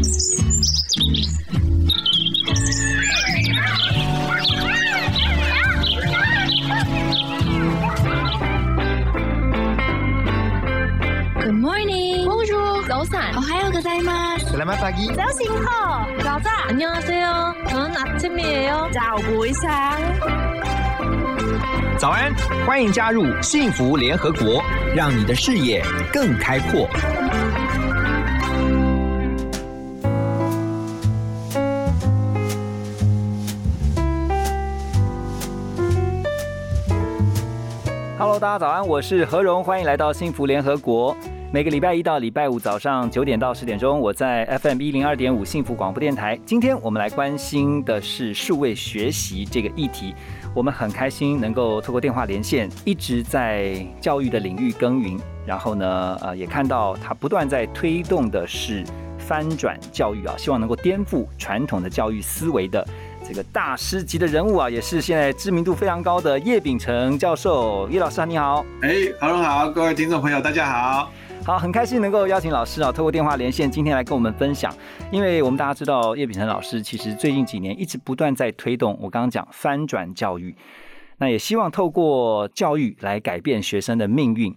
Good morning. Bonjour.早安. 오하요 고자이마스. Selamat pagi. 早醒好.早자. 안녕하세요. 저는 아침이에요. 早不一상早安，欢迎加入幸福联合国，让你的视野更开阔。 大家早安，我是何荣，欢迎来到幸福联合国。每个礼拜一到礼拜五早上九点到十点钟，我在 FM 一零二点五幸福广播电台。今天我们来关心的是数位学习这个议题。我们很开心能够透过电话连线，一直在教育的领域耕耘。然后呢，呃，也看到他不断在推动的是翻转教育啊，希望能够颠覆传统的教育思维的。这个大师级的人物啊，也是现在知名度非常高的叶秉成教授。叶老师啊，你好。哎，何荣好，各位听众朋友，大家好。好，很开心能够邀请老师啊，透过电话连线，今天来跟我们分享。因为我们大家知道，叶秉成老师其实最近几年一直不断在推动我刚刚讲翻转教育，那也希望透过教育来改变学生的命运。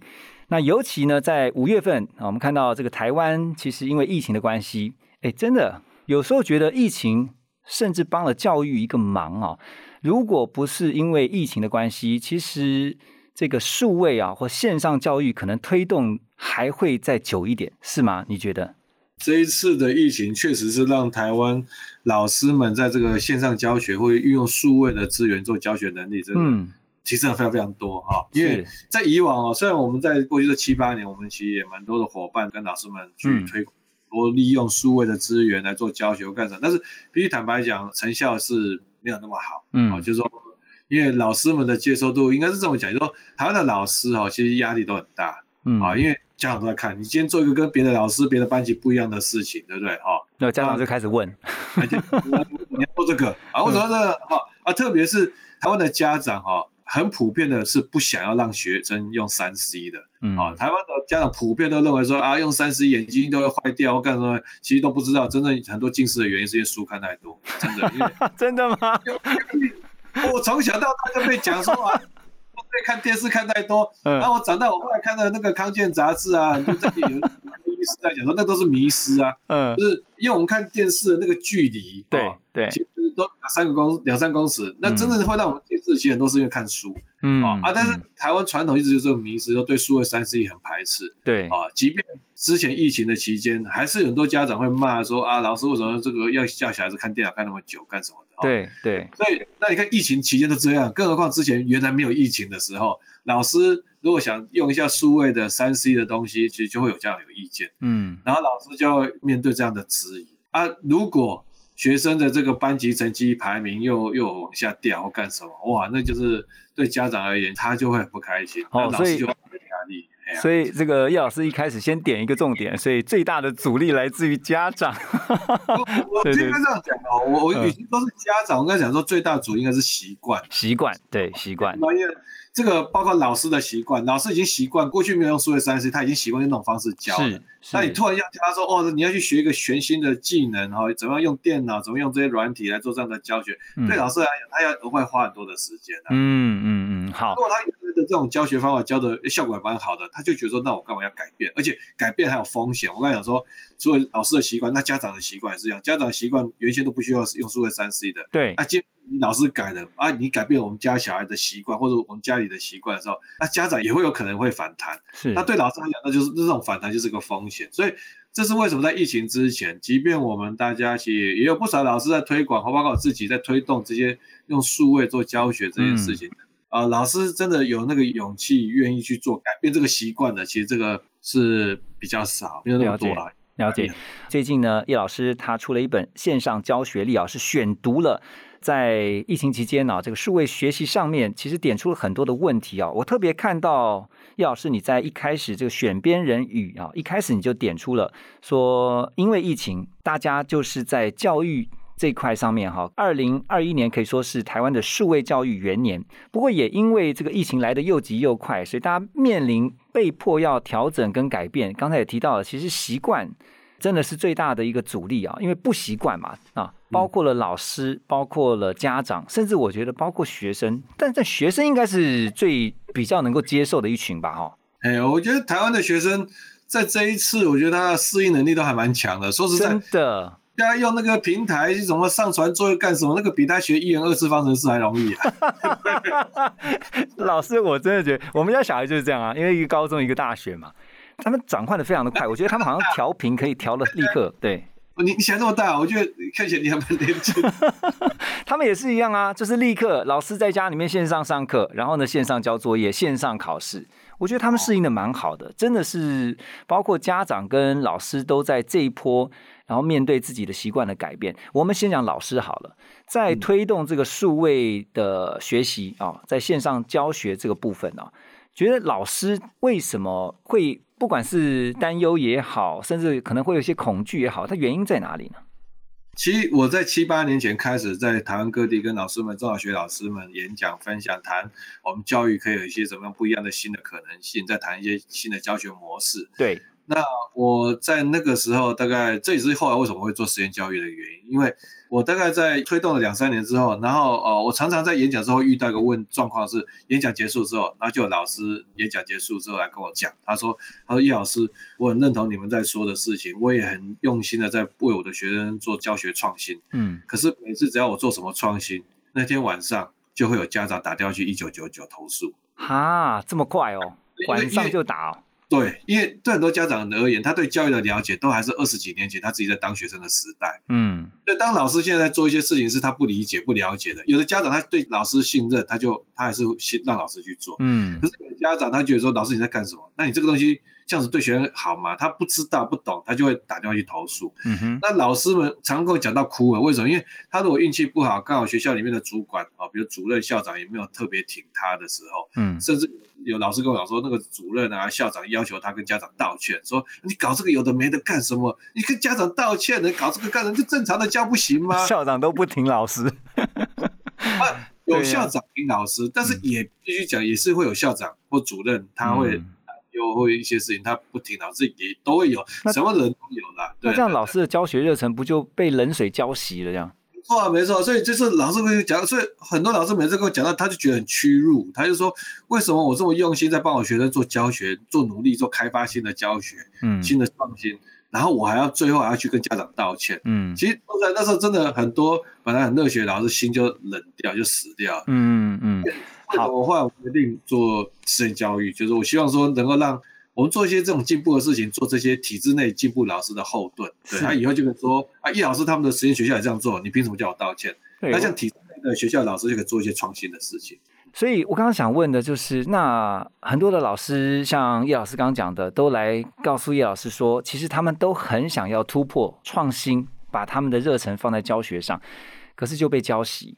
那尤其呢，在五月份啊，我们看到这个台湾其实因为疫情的关系，哎，真的有时候觉得疫情甚至帮了教育一个忙啊。如果不是因为疫情的关系，其实这个数位啊或线上教育可能推动还会再久一点，是吗？你觉得？这一次的疫情确实是让台湾老师们在这个线上教学会运用数位的资源做教学能力，真的。嗯，提升了非常非常多哈，因为在以往哦，虽然我们在过去这七八年，我们其实也蛮多的伙伴跟老师们去推广，多利用数位的资源来做教学或干什么，但是必须坦白讲，成效是没有那么好。嗯，哦，就是说，因为老师们的接受度应该是这么讲，就是说，台湾的老师哈，其实压力都很大。嗯，啊，因为家长都在看你今天做一个跟别的老师、别的班级不一样的事情，对不对？哈，那家长就开始问，你要做这个啊？为什么这个？哈啊，特别是台湾的家长哈。很普遍的是不想要让学生用三 C 的，嗯啊，台湾的家长普遍都认为说啊，用三 C 眼睛都会坏掉，干什么？其实都不知道，真正很多近视的原因是因为书看太多，真的。真的吗？我从小到大就被讲说啊，被看电视看太多，嗯、然后我长大我后来看到那个康健杂志啊，就这里有在讲说那都是迷失啊，嗯，就是因为我们看电视的那个距离，对对，其实都两三个公两三公尺，那真正会让我们电视其实很多是因为看书，嗯啊，但是台湾传统一直就这种迷失，都对数位三 C 很排斥，对。啊，即便之前疫情的期间，还是很多家长会骂说啊，老师为什么这个要叫小孩子看电脑看那么久，干什么的？对对，所以那你看疫情期间都这样，更何况之前原来没有疫情的时候，老师如果想用一下数位的三 C 的东西，其实就会有这样有意见，嗯，然后老师就要面对这样的质疑啊，如果学生的这个班级成绩排名又又往下掉或干什么，哇，那就是对家长而言，他就会很不开心，哦，老师就很有压力。所以这个叶老师一开始先点一个重点，所以最大的阻力来自于家长。我 应该这样讲哦，我我已经都是家长，我跟他讲说，最大的阻力应该是习惯，习惯对习惯。因为这个包括老师的习惯，老师已经习惯过去没有用数学三 C，他已经习惯用那种方式教了。那你突然要教他说，哦，你要去学一个全新的技能哈，怎么样用电脑，怎么用这些软体来做这样的教学？对老师来讲，他要额外花很多的时间。嗯嗯嗯，好。如果他原来的这种教学方法教的效果也蛮好的，他就觉得说，那我干嘛要改变？而且改变还有风险。我刚才讲说，除了老师的习惯，那家长的习惯也是这样。家长习惯原先都不需要用数位三 C 的，对。那今老师改了啊，你改变我们家小孩的习惯或者我们家里的习惯的时候，那家长也会有可能会反弹。是。那对老师来讲，那就是这种反弹就是个风险。所以这是为什么在疫情之前，即便我们大家其实也有不少老师在推广，和包括我自己在推动这些用数位做教学这件事情。嗯啊，老师真的有那个勇气，愿意去做改变这个习惯的，其实这个是比较少，没有那么多了。了解。最近呢，叶老师他出了一本线上教学力啊，是选读了在疫情期间呢、啊，这个数位学习上面，其实点出了很多的问题啊。我特别看到叶老师你在一开始这个选编人语啊，一开始你就点出了说，因为疫情，大家就是在教育。这块上面哈，二零二一年可以说是台湾的数位教育元年。不过也因为这个疫情来的又急又快，所以大家面临被迫要调整跟改变。刚才也提到了，其实习惯真的是最大的一个阻力啊，因为不习惯嘛啊，包括了老师，包括了家长，甚至我觉得包括学生，但这学生应该是最比较能够接受的一群吧，哈。哎，我觉得台湾的学生在这一次，我觉得他的适应能力都还蛮强的。说实在真，的，大家用那个平台什么上传作业干什么，那个比他学一元二次方程式还容易啊。老师，我真的觉得我们家小孩就是这样啊，因为一个高中一个大学嘛，他们转换的非常的快，我觉得他们好像调频可以调的立刻，对你你想这么大，我觉得看起来你还蛮年轻。他们也是一样啊，就是立刻老师在家里面线上上课，然后呢线上交作业，线上考试。我觉得他们适应的蛮好的，真的是包括家长跟老师都在这一波，然后面对自己的习惯的改变。我们先讲老师好了，在推动这个数位的学习啊，在线上教学这个部分啊，觉得老师为什么会不管是担忧也好，甚至可能会有一些恐惧也好，它原因在哪里呢？其实我在七八年前开始在台湾各地跟老师们、中小学老师们演讲分享，谈我们教育可以有一些什么样不一样的新的可能性，再谈一些新的教学模式。对，那我在那个时候，大概这也是后来为什么会做实验教育的原因，因为我大概在推动了两三年之后，然后呃，我常常在演讲之后遇到一个问状况是，演讲结束之后，然后就有老师演讲结束之后来跟我讲，他说，他说叶老师，我很认同你们在说的事情，我也很用心的在为我的学生做教学创新，嗯，可是每次只要我做什么创新，那天晚上就会有家长打电话去一九九九投诉。哈，这么快哦，晚上就打哦，对，因为对很多家长而言，他对教育的了解都还是二十几年前他自己在当学生的时代。嗯，所以当老师现在在做一些事情是他不理解、不了解的，有的家长他对老师信任，他就他还是信让老师去做。嗯可是有的家长他觉得说，老师你在干什么？那你这个东西这样子对学生好吗？他不知道、不懂，他就会打电话去投诉。嗯哼，那老师们常跟我讲到哭了，为什么？因为他如果运气不好，刚好学校里面的主管啊，比如主任、校长也没有特别挺他的时候，嗯甚至有老师跟我讲说，那个主任啊、校长要求他跟家长道歉，说你搞这个有的没的干什么？你跟家长道歉，你搞这个干什么？就正常的教不行吗？校长都不挺老师，啊，有校长听老师，但是也必须讲，也是会有校长或主任他会嗯有会一些事情他不听老师，也都会有，那什么人都有啦。对那这样老师的教学热忱不就被冷水浇熄了？这样，没错啊，没错，所以就是老师会讲，所以很多老师每次跟我讲到，他就觉得很屈辱，他就说，为什么我这么用心在帮我学生做教学、做努力、做开发新的教学、嗯新的创新，然后我还要最后还要去跟家长道歉。嗯其实说实在，那时候真的很多本来很热血的老师心就冷掉，就死掉嗯。嗯嗯，好我后来我决定做实验教育，就是我希望说能够让我们做一些这种进步的事情，做这些体制内进步老师的后盾。对，是他以后就可以说啊，叶老师他们的实验学校也这样做，你凭什么叫我道歉？对那，像体制内的学校老师就可以做一些创新的事情。所以我刚刚想问的就是，那很多的老师，像叶老师刚刚讲的，都来告诉叶老师说，其实他们都很想要突破、创新，把他们的热忱放在教学上，可是就被浇熄。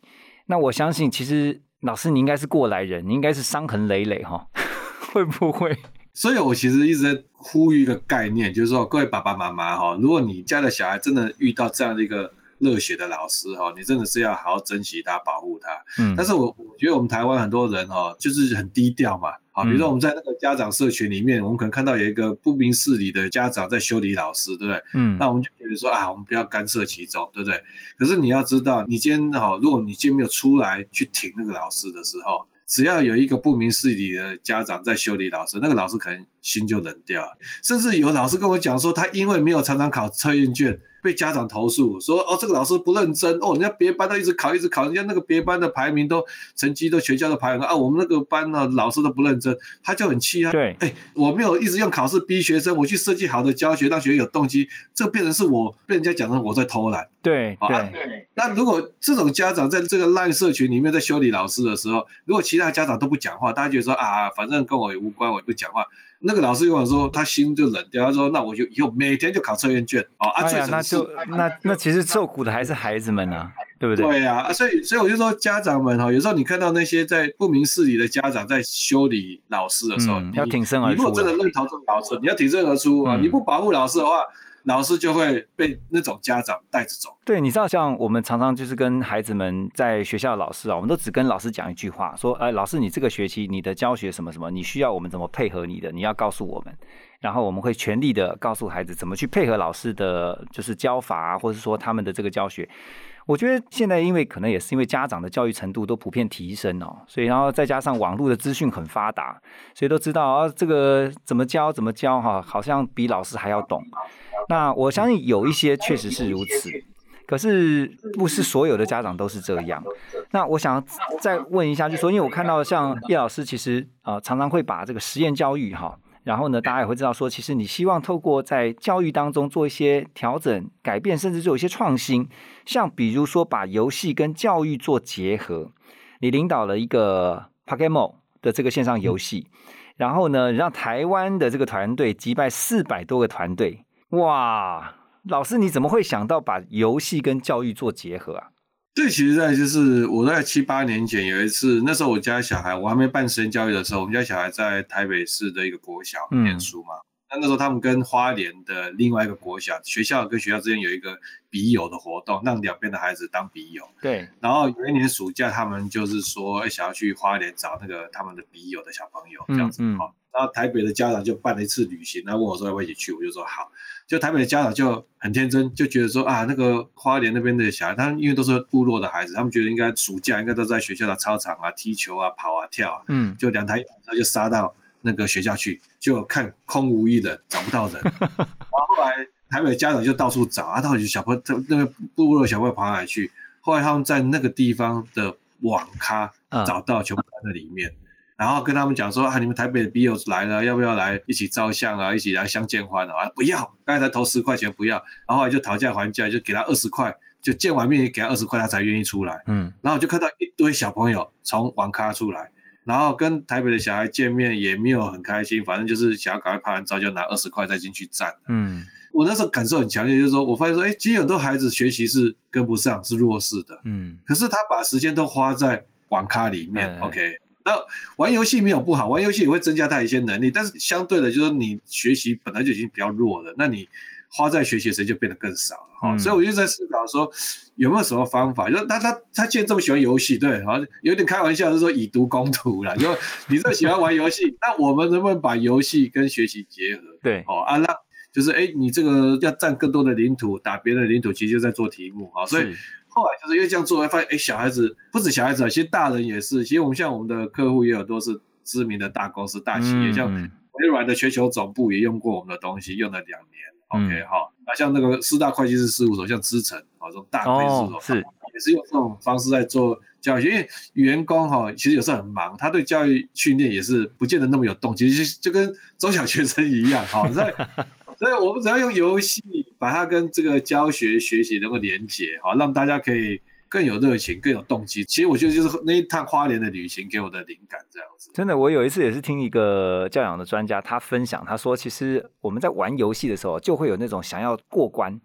那我相信，其实老师你应该是过来人，你应该是伤痕累累哈，会不会？所以我其实一直在呼吁一个概念，就是说各位爸爸妈妈哈，如果你家的小孩真的遇到这样的一个热血的老师哈，你真的是要好好珍惜他、保护他。嗯但是我我觉得我们台湾很多人哦，就是很低调嘛。啊，比如说我们在那个家长社群里面，我们可能看到有一个不明事理的家长在修理老师，对不对？嗯那我们就觉得说啊，我们不要干涉其中，对不对？可是你要知道，你今天哈，如果你今天没有出来去挺那个老师的时候，只要有一个不明事理的家长在修理老师，那个老师可能心就冷掉了。甚至有老师跟我讲说，他因为没有常常考测验卷，被家长投诉说，哦，这个老师不认真，哦，人家别班都一直考，一直考，人家那个别班的排名都成绩都全校都排很高啊，我们那个班呢老师都不认真，他就很气啊。对，哎，我没有一直用考试逼学生，我去设计好的教学，让学生有动机，这变成是我被人家讲成我在偷懒。对好啊对，那如果这种家长在这个烂社群里面在修理老师的时候，如果其他家长都不讲话，大家觉得说啊，反正跟我也无关，我也不讲话。那个老师跟我说，他心就冷掉，他说那我就以后每天就考测验卷哦啊，最省事那就那那其实受苦的还是孩子们啊，对不对？对呀、啊，所以所以我就说家长们哈，有时候你看到那些在不明事理的家长在修理老师的时候，你嗯要挺身而出你如果真的认同这个老师，你要挺身而出啊！嗯你不保护老师的话，老师就会被那种家长带着走。对，你知道，像我们常常就是跟孩子们在学校老师啊，我们都只跟老师讲一句话，说，哎，老师，你这个学期你的教学什么什么，你需要我们怎么配合你的，你要告诉我们，然后我们会全力的告诉孩子怎么去配合老师的，就是教法啊，或者说他们的这个教学。我觉得现在因为可能也是因为家长的教育程度都普遍提升哦，所以然后再加上网络的资讯很发达，所以都知道啊这个怎么教怎么教哈，好像比老师还要懂。那我相信有一些确实是如此，可是不是所有的家长都是这样。那我想再问一下，就说因为我看到像叶老师其实啊常常会把这个实验教育哈。然后呢，大家也会知道说，其实你希望透过在教育当中做一些调整、改变，甚至做一些创新，像比如说把游戏跟教育做结合。你领导了一个 Pokemon 的这个线上游戏，然后呢，让台湾的这个团队击败四百多个团队。哇，老师你怎么会想到把游戏跟教育做结合啊？对，其实在就是我在七八年前有一次，那时候我家小孩我还没办实验教育的时候，我们家小孩在台北市的一个国小念书嘛。那那时候他们跟花莲的另外一个国小学校跟学校之间有一个笔友的活动，让两边的孩子当笔友。对。然后有一年暑假，他们就是说想要去花莲找那个他们的笔友的小朋友这样子哈。然后台北的家长就办了一次旅行，然后问我说要不要一起去，我就说好。就台北的家长就很天真，就觉得说啊，那个花莲那边的小孩，他们因为都是部落的孩子，他们觉得应该暑假应该都在学校的操场啊踢球啊跑啊跳啊，嗯，就两台车就杀到那个学校去，就看空无一人，找不到人。然后后来台北的家长就到处找啊，到底小朋友那个部落的小朋友跑哪里去？后来他们在那个地方的网咖找到，全部在那里面。然后跟他们讲说啊，你们台北的笔友来了，要不要来一起照相啊？一起来相见欢啊？不要，刚才投十块钱不要，然后就讨价还价，就给他二十块，就见完面给他二十块，他才愿意出来。嗯，然后就看到一堆小朋友从网咖出来，然后跟台北的小孩见面也没有很开心，反正就是想要赶快拍完照就拿二十块再进去站。嗯，我那时候感受很强烈，就是说我发现说，哎，其实很多孩子学习是跟不上，是弱势的。嗯，可是他把时间都花在网咖里面，OK。那玩游戏没有不好，玩游戏也会增加他一些能力，但是相对的，就是你学习本来就已经比较弱了，那你花在学习时就变得更少了哈。所以我就在思考说，有没有什么方法？就是他他他既然这么喜欢游戏，对，好像有点开玩笑，就是说以毒攻毒了。就你这么喜欢玩游戏，那我们能不能把游戏跟学习结合？对，哦啊，让就是哎，你这个要占更多的领土，打别人的领土，其实就在做题目啊，所以。后来就是因为这样做，会发现，哎，小孩子不止小孩子啊，其实大人也是。其实我们像我们的客户也有都是知名的大公司、大企业，像微软的全球总部也用过我们的东西，用了两年。OK 哈，那像那个四大会计师事务所，像资诚啊这种大会计师事务所，是也是用这种方式在做教育。因为员工哈，其实有时候很忙，他对教育训练也是不见得那么有动机，就就跟中小学生一样哈，所以所以我们只要用游戏。把它跟这个教学学习能够连接，好，让大家可以更有热情、更有动机。其实我觉得就是那一趟花莲的旅行给我的灵感，这样子。真的，我有一次也是听一个教养的专家他分享，他说，其实我们在玩游戏的时候，就会有那种想要过关，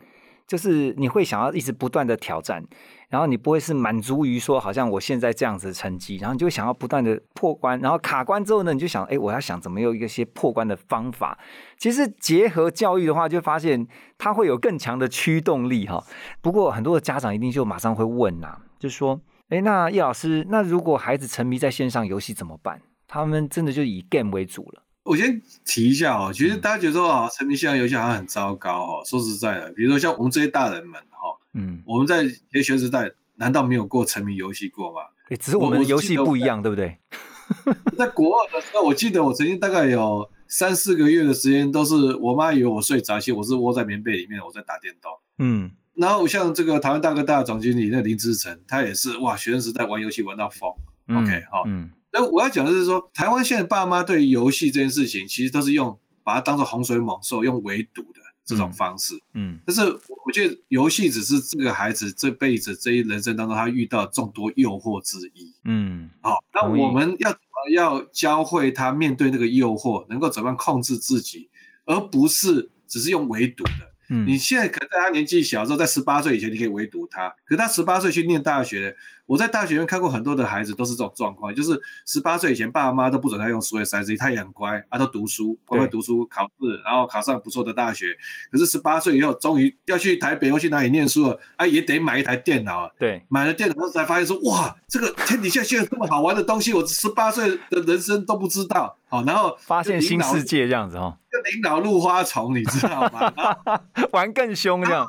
就是你会想要一直不断的挑战。然后你不会是满足于说，好像我现在这样子成绩，然后你就想要不断的破关，然后卡关之后呢，你就想，哎，我要想怎么有一些破关的方法。其实结合教育的话，就发现它会有更强的驱动力哈。不过很多的家长一定就马上会问呐，就说，哎，那叶老师，那如果孩子沉迷在线上游戏怎么办？他们真的就以 game 为主了。我先提一下哦，其实大家觉得说啊，沉迷线上游戏好像很糟糕哦。说实在的，比如说像我们这些大人们哈。嗯，我们在学学时代难道没有过沉迷游戏过吗？只是我们游戏不一样，对不对？在国二的时候，我记得我曾经大概有三四个月的时间，都是我妈以为我睡着，其实我是窝在棉被里面，我在打电动。嗯，然后像这个台湾大哥大总经理那林志成，他也是哇，学生时代玩游戏玩到疯。OK，好，嗯，那我要讲的是说，台湾现在爸妈对游戏这件事情，其实都是用把它当做洪水猛兽，用围堵的。这种方式，嗯，但是我觉得游戏只是这个孩子这辈子这一人生当中他遇到众多诱惑之一，嗯，好，那我们要要教会他面对那个诱惑，能够怎么样控制自己，而不是只是用围堵的。嗯，你现在可能在他年纪小的时候，在十八岁以前你可以围堵他。可是他十八岁去念大学，我在大学院看过很多的孩子都是这种状况，就是十八岁以前爸爸妈妈都不准他用所谓三 C，他也很乖，他都读书，乖乖读书考试，然后考上不错的大学。可是十八岁以后，终于要去台北或去哪里念书了，啊，也得买一台电脑。对，买了电脑才发现说，哇，这个天底下现在这么好玩的东西，我十八岁的人生都不知道。好，然后发现新世界这样子哦，就领导入花丛，你知道吗？玩更凶这样。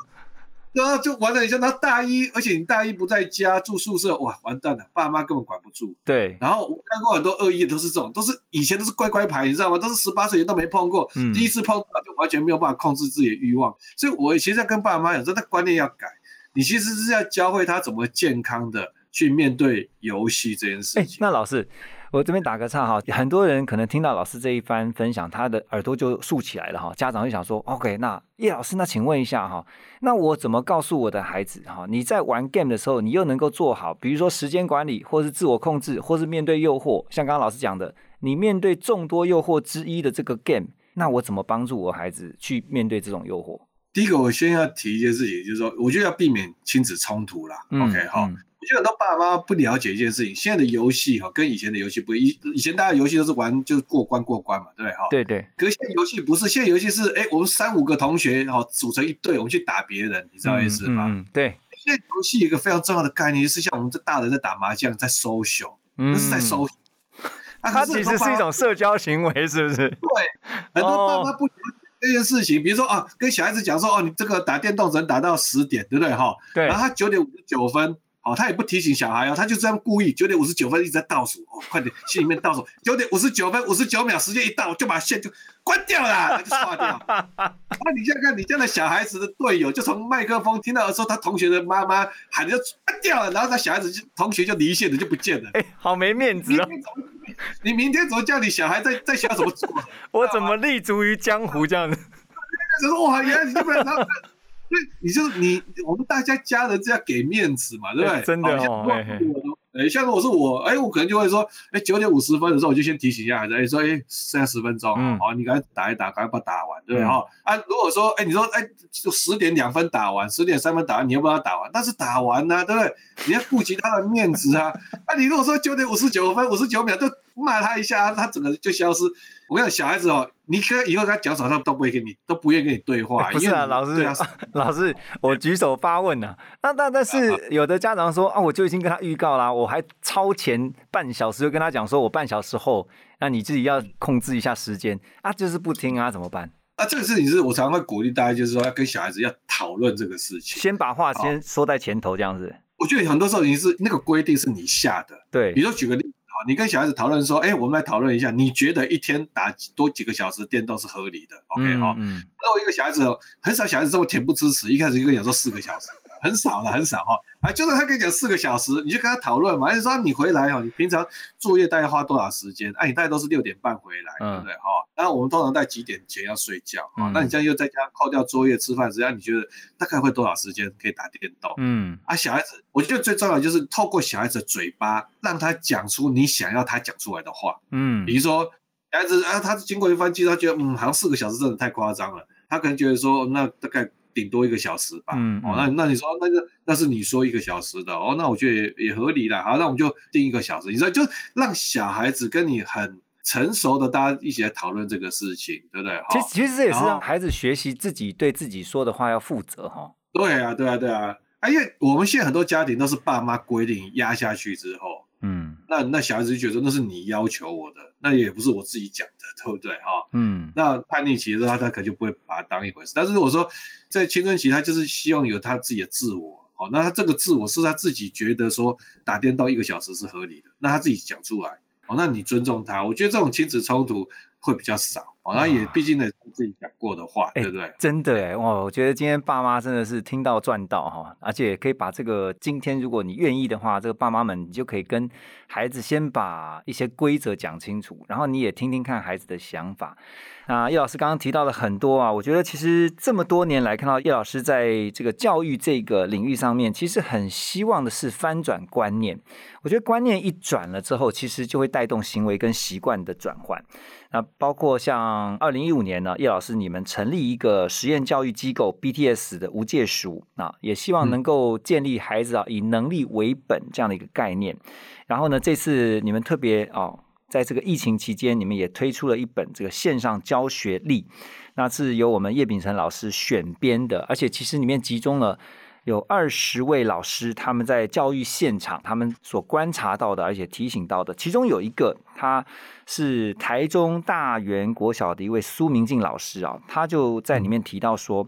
然后就玩了一下，他大一，而且你大一不在家住宿舍，哇，完蛋了，爸妈根本管不住。对。然后我看过很多恶意，都是这种，都是以前都是乖乖牌，你知道吗？都是十八岁都没碰过，第一次碰到就完全没有办法控制自己的欲望。所以我其实要跟爸妈讲，真的观念要改。你其实是要教会他怎么健康的去面对游戏这件事情。那老师。我这边打个岔哈，很多人可能听到老师这一番分享，他的耳朵就竖起来了哈。家长就想说，OK，那叶老师，那请问一下哈，那我怎么告诉我的孩子哈？你在玩 game 的时候，你又能够做好，比如说时间管理，或是自我控制，或是面对诱惑，像刚刚老师讲的，你面对众多诱惑之一的这个 game，那我怎么帮助我孩子去面对这种诱惑？第一个，我先要提一件事情，就是说，我觉得要避免亲子冲突啦。OK，好。我觉得很多爸妈不了解一件事情，现在的游戏哈跟以前的游戏不一，以前大家游戏都是玩就是过关过关嘛，对不对哈？对对。可是现在游戏不是，现在游戏是哎，我们三五个同学哈组成一队，我们去打别人，你知道意思吗？嗯，对。现在游戏有一个非常重要的概念，是像我们这大人在打麻将，在 social，那是在 social。它其实是一种社交行为，是不是？对。很多爸妈不了解这件事情，比如说啊，跟小孩子讲说哦，你这个打电动只能打到十点，对不对哈？对。然后他九点五十九分。哦，他也不提醒小孩哦，他就这样故意九点五十九分一直在倒数哦，快点，心里面倒数九点五十九分五十九秒，时间一到就把线就关掉了，就刷掉。那你现在看你这样的小孩子的队友，就从麦克风听到的时候，他同学的妈妈喊就关掉了，然后他小孩子就同学就离线了，就不见了。哎，好没面子哦！你明天怎么叫你小孩在在学怎么做？我怎么立足于江湖这样子？就是哇，原来你这么他。你就你，我们大家家人这样给面子嘛，对不对？真的哦。哎，像如果是我，哎，我可能就会说，哎，九点五十分的时候，我就先提醒一下孩子，哎，说，哎，剩下十分钟，好，你赶快打一打，赶快把它打完，对不对？哈，啊，如果说，哎，你说，哎，就十点两分打完，十点三分打完，你要不要打完？但是打完呢，对不对？你要顾及他的面子啊。啊，你如果说九点五十九分五十九秒就 骂他一下，他整个就消失。我跟你讲，小孩子哦，你可以后跟他讲什么，他都不会跟你，都不愿意跟你对话。不是啊，老师，老师，我举手发问呢。那但但是有的家长说啊，我就已经跟他预告啦，我还超前半小时就跟他讲说，我半小时后，那你自己要控制一下时间啊，就是不听啊，怎么办？啊，这个事情是我常常会鼓励大家，就是说要跟小孩子要讨论这个事情，先把话先说在前头，这样子。我觉得很多时候你是那个规定是你下的，对。比如说举个例。你跟小孩子讨论说，哎，我们来讨论一下，你觉得一天打多几个小时电动是合理的？OK 哈，那我一个小孩子很少，小孩子这么恬不知耻，一开始就跟你讲说四个小时。很少了，很少哈，啊，就是他跟你讲四个小时，你就跟他讨论嘛，就说你回来哦，你平常作业大概花多少时间？哎，你大概都是六点半回来，对不对哈？那我们通常在几点前要睡觉啊？那你这样又在家扣掉作业、吃饭时间，你觉得大概会多少时间可以打电动？嗯，啊，小孩子，我觉得最重要就是透过小孩子的嘴巴，让他讲出你想要他讲出来的话。嗯，比如说小孩子啊，他经过一番计，他觉得嗯，好像四个小时真的太夸张了，他可能觉得说那大概。顶多一个小时吧，哦，那那你说那个那是你说一个小时的哦，那我觉得也也合理啦，好，那我们就定一个小时，你说就让小孩子跟你很成熟的大家一起来讨论这个事情，对不对？其实其实这也是让孩子学习自己对自己说的话要负责哈。对啊，对啊，对啊，啊，因为我们现在很多家庭都是爸妈规定压下去之后。嗯，那那小孩子就觉得那是你要求我的，那也不是我自己讲的，对不对哈？嗯，那叛逆期的时候，他他可能就不会把它当一回事。但是如果说在青春期，他就是希望有他自己的自我，哦，那他这个自我是他自己觉得说打电到一个小时是合理的，那他自己讲出来，哦，那你尊重他，我觉得这种亲子冲突会比较少。哦，那也毕竟呢，自己讲过的话，对不对？真的哎，哇，我觉得今天爸妈真的是听到赚到哈，而且可以把这个今天，如果你愿意的话，这个爸妈们你就可以跟孩子先把一些规则讲清楚，然后你也听听看孩子的想法。啊，叶老师刚刚提到了很多啊，我觉得其实这么多年来看到叶老师在这个教育这个领域上面，其实很希望的是翻转观念。我觉得观念一转了之后，其实就会带动行为跟习惯的转换。那包括像二零一五年呢，叶老师你们成立一个实验教育机构 BTS 的无界塾，啊，也希望能够建立孩子啊以能力为本这样的一个概念。然后呢，这次你们特别哦，在这个疫情期间，你们也推出了一本这个线上教学力，那是由我们叶秉成老师选编的，而且其实里面集中了。有二十位老师，他们在教育现场，他们所观察到的，而且提醒到的，其中有一个，他是台中大园国小的一位苏明静老师啊，他就在里面提到说，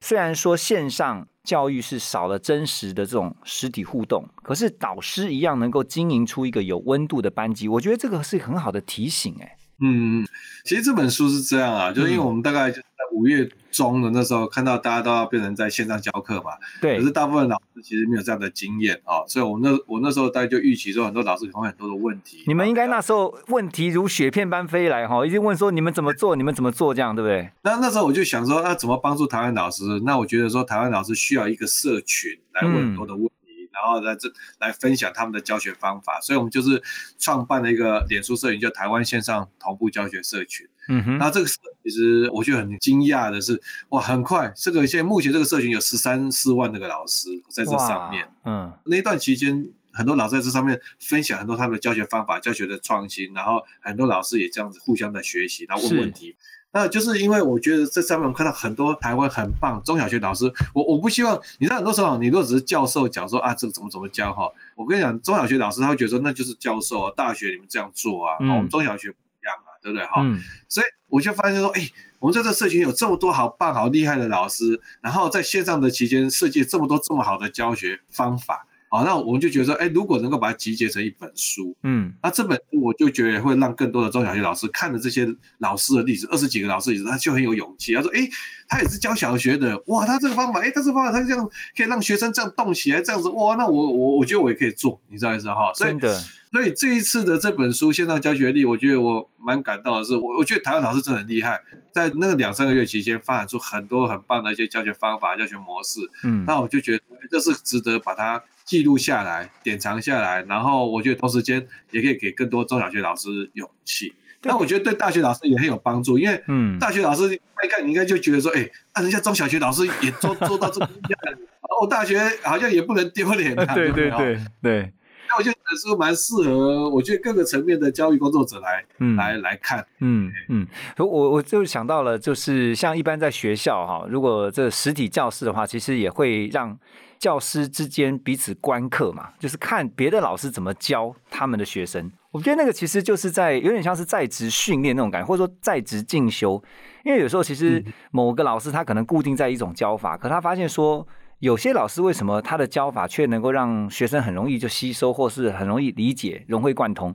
虽然说线上教育是少了真实的这种实体互动，可是导师一样能够经营出一个有温度的班级，我觉得这个是很好的提醒，哎，嗯，其实这本书是这样啊，就是因为我们大概就在。五月中的那时候，看到大家都要变成在线上教课嘛，对。可是大部分老师其实没有这样的经验啊，所以我那我那时候大概就预期说，很多老师可能很多的问题。你们应该那时候问题如雪片般飞来哈，一直问说你们怎么做，你们怎么做这样，对不对？那那时候我就想说，那怎么帮助台湾老师？那我觉得说，台湾老师需要一个社群来问很多的问题，然后在这来分享他们的教学方法，所以我们就是创办了一个脸书社群，叫台湾线上同步教学社群。嗯哼，那这个其实我觉得很惊讶的是，哇，很快，这个现在目前这个社群有十三四万那个老师在这上面，嗯，那一段期间，很多老师在这上面分享很多他们的教学方法、教学的创新，然后很多老师也这样子互相的学习，然后问问题。那就是因为我觉得这上面我们看到很多台湾很棒中小学老师，我我不希望你知道很多时候你如果只是教授讲说啊这个怎么怎么教哈，我跟你讲中小学老师他会觉得说那就是教授啊，大学你们这样做啊，我们中小学不一样啊。对不对哈？所以我就发现说，哎，我们在这社群有这么多好棒、好厉害的老师，然后在线上的期间设计这么多这么好的教学方法，好，那我们就觉得说，哎，如果能够把它集结成一本书，嗯，那这本书我就觉得会让更多的中小学老师看了这些老师的例子，二十几个老师例子，他就很有勇气，他说，哎，他也是教小学的，哇，他这个方法，哎，他这个方法，他这样可以让学生这样动起来，这样子，哇，那我我我觉得我也可以做，你知道意思哈？真的。所以这一次的这本书线上教学力，我觉得我蛮感动的是，我我觉得台湾老师真的很厉害，在那个两三个月期间发展出很多很棒的一些教学方法、教学模式。嗯，那我就觉得这是值得把它记录下来、典藏下来，然后我觉得同时间也可以给更多中小学老师勇气。那我觉得对大学老师也很有帮助，因为嗯，大学老师一看你应该就觉得说，哎，那，人家中小学老师也做做到这么厉害，我 大学好像也不能丢脸啊。对对对对。我觉得本书蛮适合，我觉得各个层面的教育工作者来，来来看。嗯嗯，我我就想到了，就是像一般在学校哈，如果这实体教室的话，其实也会让教师之间彼此观课嘛，就是看别的老师怎么教他们的学生。我觉得那个其实就是在有点像是在职训练那种感觉，或者说在职进修。因为有时候其实某个老师他可能固定在一种教法，可他发现说。有些老师为什么他的教法却能够让学生很容易就吸收，或是很容易理解、融会贯通？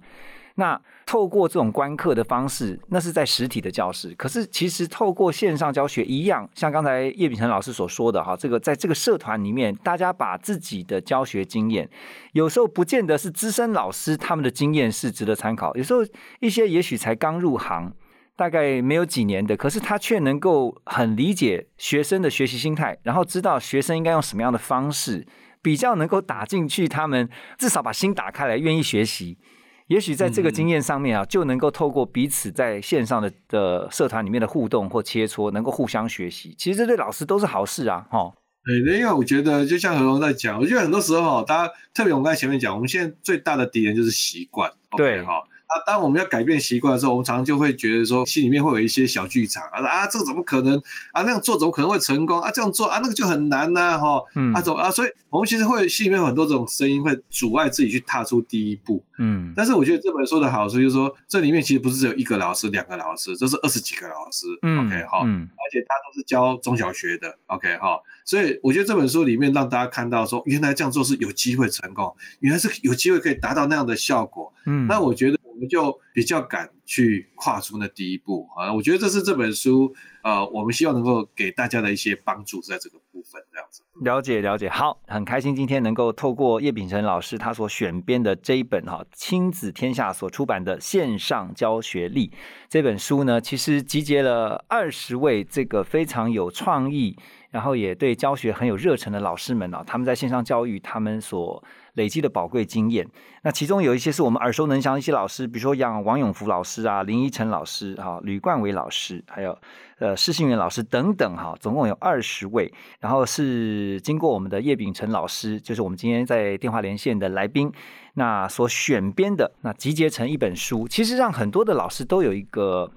那透过这种观课的方式，那是在实体的教室。可是其实透过线上教学一样，像刚才叶秉成老师所说的哈，这个在这个社团里面，大家把自己的教学经验，有时候不见得是资深老师他们的经验是值得参考，有时候一些也许才刚入行。大概没有几年的，可是他却能够很理解学生的学习心态，然后知道学生应该用什么样的方式，比较能够打进去，他们至少把心打开来，愿意学习。也许在这个经验上面啊，就能够透过彼此在线上的的社团里面的互动或切磋，能够互相学习。其实这对老师都是好事啊，哈。对，因为我觉得就像何龙在讲，我觉得很多时候大家特别我们刚才前面讲，我们现在最大的敌人就是习惯，对，哈。啊，当我们要改变习惯的时候，我们常常就会觉得说，心里面会有一些小剧场啊，啊，这个怎么可能啊？那样做怎么可能会成功啊？这样做啊，那个就很难呐，哈，啊，怎么啊？所以，我们其实会心里面有很多这种声音，会阻碍自己去踏出第一步。嗯，但是我觉得这本书的好处就是说，这里面其实不是只有一个老师、两个老师，这是二十几个老师。嗯，OK 哈，而且他都是教中小学的。OK 哈，所以我觉得这本书里面让大家看到说，原来这样做是有机会成功，原来是有机会可以达到那样的效果。嗯，那我觉得。我们就比较敢去跨出那第一步啊！我觉得这是这本书呃，我们希望能够给大家的一些帮助，在这个部分这样子。了解了解，好，很开心今天能够透过叶秉成老师他所选编的这一本哈亲子天下所出版的线上教学力这本书呢，其实集结了二十位这个非常有创意，然后也对教学很有热忱的老师们啊，他们在线上教育他们所。累积的宝贵经验，那其中有一些是我们耳熟能详的一些老师，比如说像王永福老师。啊、林依晨老师、哈吕冠伟老师，还有呃施信元老师等等哈，总共有二十位。然后是经过我们的叶秉辰老师，就是我们今天在电话连线的来宾，那所选编的，那集结成一本书，其实让很多的老师都有一个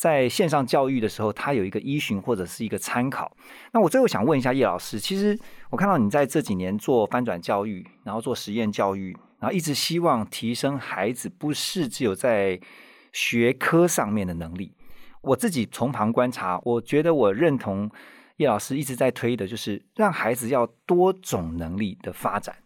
在线上教育的时候，他有一个依循或者是一个参考。那我最后想问一下叶老师，其实我看到你在这几年做翻转教育，然后做实验教育。然后一直希望提升孩子，不是只有在学科上面的能力。我自己从旁观察，我觉得我认同叶老师一直在推的，就是让孩子要多种能力的发展。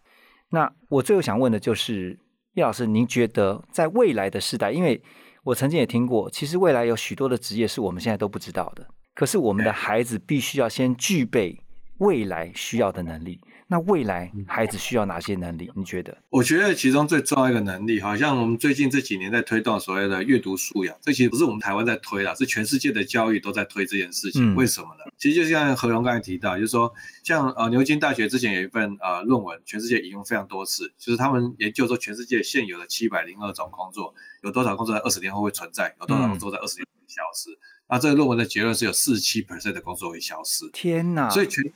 那我最后想问的就是，叶老师，您觉得在未来的时代，因为我曾经也听过，其实未来有许多的职业是我们现在都不知道的，可是我们的孩子必须要先具备未来需要的能力。那未来孩子需要哪些能力？你觉得？我觉得其中最重要一个能力，好像我们最近这几年在推动所谓的阅读素养，这其实不是我们台湾在推啦，是全世界的教育都在推这件事情。为什么呢？其实就像何荣刚才提到，就是说，像呃牛津大学之前有一份呃论文，全世界引用非常多次，就是他们研究说全世界现有的七百零二种工作，有多少工作在二十年后会存在，有多少工作在二十年消失。那这个论文的结论是有四十七 percent 的工作会消失。天哪！所以全世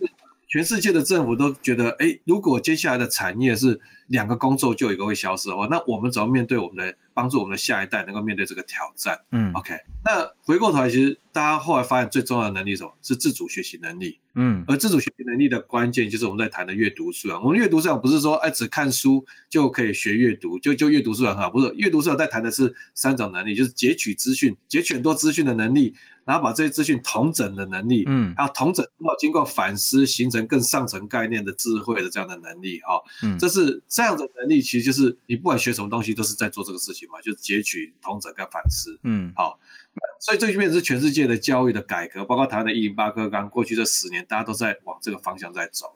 全世界的政府都觉得，哎，如果接下来的产业是两个工作就有一个会消失的话，那我们怎么面对我们的？帮助我们的下一代能够面对这个挑战。嗯，OK。那回过头来，其实大家后来发现最重要的能力是什么？是自主学习能力。嗯，而自主学习能力的关键就是我们在谈的阅读素养。我们阅读素养不是说哎只看书就可以学阅读，就就阅读素养很好，不是。阅读素养在谈的是三种能力，就是截取资讯、截取很多资讯的能力，然后把这些资讯统整的能力，嗯，然后统整后经过反思形成更上层概念的智慧的这样的能力。哈，嗯，这是这样的能力，其实就是你不管学什么东西都是在做这个事情。嘛，就截取、同整跟反思，嗯，好，所以这就变成是全世界的教育的改革，包括台湾的一零八课纲，过去这十年大家都在往这个方向在走。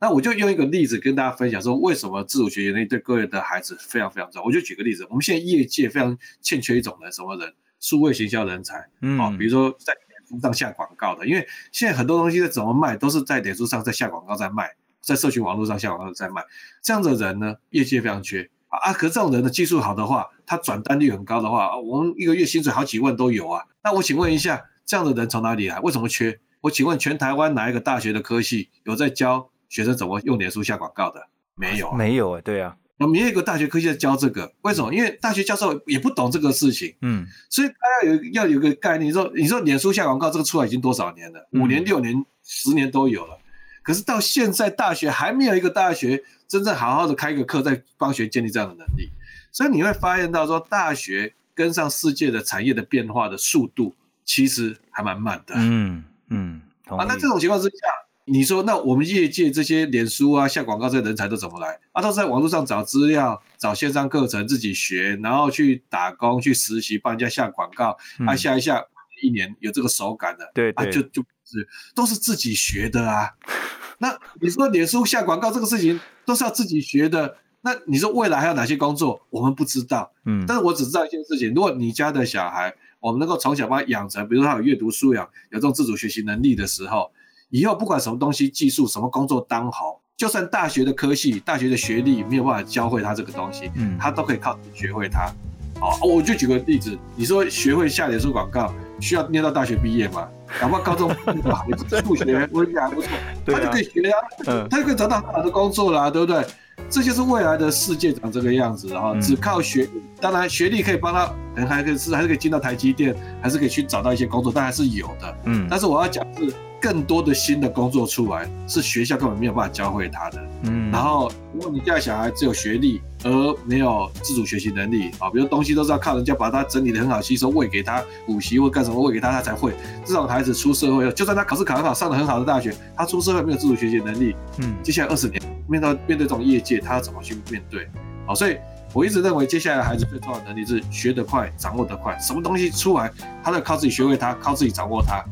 那我就用一个例子跟大家分享，说为什么自主学习能力对个人的孩子非常非常重要。我就举个例子，我们现在业界非常欠缺一种人，什么人？数位行销人才，嗯，好，比如说在脸书上下广告的，因为现在很多东西在怎么卖，都是在脸书上在下广告在卖，在社群网络上下广告在卖，这样的人呢，业界非常缺。啊，可这种人的技术好的话，他转单率很高的话，我们一个月薪水好几万都有啊。那我请问一下，这样的人从哪里来？为什么缺？我请问全台湾哪一个大学的科系有在教学生怎么用脸书下广告的？没有，没有啊，对啊，我们有一个大学科系在教这个，为什么？因为大学教授也不懂这个事情，嗯，所以他要有要有个概念，你说你说脸书下广告这个出来已经多少年了？五年、六年、十年都有了。可是到现在，大学还没有一个大学真正好好的开一个课，在帮学建立这样的能力。所以你会发现到说，大学跟上世界的产业的变化的速度，其实还蛮慢的。嗯嗯，啊，那这种情况之下，你说那我们业界这些脸书啊、下广告这些人才都怎么来？啊，都是在网络上找资料、找线上课程自己学，然后去打工、去实习，帮人家下广告，啊，下一下一年有这个手感的，对，啊，就就。是，都是自己学的啊。那你说脸书下广告这个事情都是要自己学的，那你说未来还有哪些工作我们不知道？嗯，但是我只知道一件事情：如果你家的小孩，我们能够从小把他养成，比如说他有阅读素养、有这种自主学习能力的时候，以后不管什么东西、技术、什么工作当红，就算大学的科系、大学的学历没有办法教会他这个东西，嗯，他都可以靠学会它。好，我就举个例子，你说学会下脸书广告需要念到大学毕业吗？哪怕高中不好，数学我也还不错，他就可以学呀，他就可以找到很好的工作啦，对不对？这就是未来的世界长这个样子，然后只靠学历，当然学历可以帮他，可能还可以是还是可以进到台积电，还是可以去找到一些工作，但还是有的。嗯，但是我要讲是。更多的新的工作出来，是学校根本没有办法教会他的。嗯，然后如果你家小孩只有学历而没有自主学习能力啊，比如东西都是要靠人家把他整理的很好，吸收喂给他补习或干什么喂给他，他才会。这种孩子出社会，就算他考试考很好，上了很好的大学，他出社会没有自主学习能力，嗯，接下来二十年面对面对这种业界，他要怎么去面对？好，所以我一直认为，接下来孩子最重要的能力是学得快，掌握得快，什么东西出来，他都靠自己学会它，靠自己掌握它。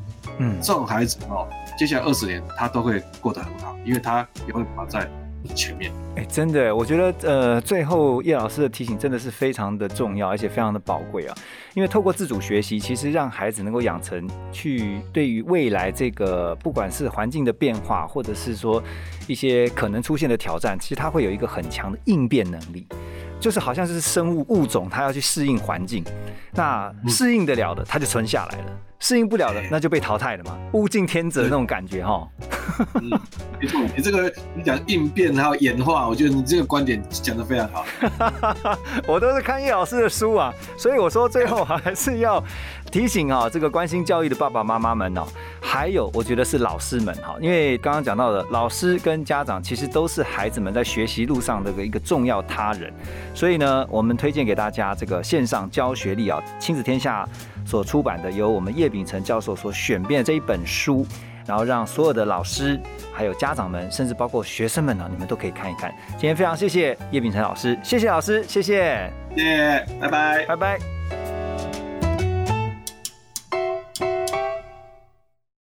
嗯，这种孩子哦，接下来二十年他都会过得很好，因为他也会跑在前面。哎，真的，我觉得呃，最后叶老师的提醒真的是非常的重要，而且非常的宝贵啊。因为透过自主学习，其实让孩子能够养成去对于未来这个不管是环境的变化，或者是说一些可能出现的挑战，其实他会有一个很强的应变能力。就是好像是生物物种，它要去适应环境，那适应得了的，它就存下来了；适应不了的，那就被淘汰了嘛。物竞天择那种感觉哈。没错，你这个你讲应变还有演化，我觉得你这个观点讲得非常好。我都是看叶老师的书啊，所以我说最后还是要提醒啊，这个关心教育的爸爸妈妈们哦，还有我觉得是老师们哈，因为刚刚讲到的，老师跟家长其实都是孩子们在学习路上的一个重要他人，所以呢，我们推荐给大家这个线上教学力啊，亲子天下所出版的，由我们叶秉成教授所选编的这一本书。然后让所有的老师、还有家长们，甚至包括学生们呢，你们都可以看一看。今天非常谢谢叶秉成老师，谢谢老师，谢谢，谢谢，拜拜，拜拜。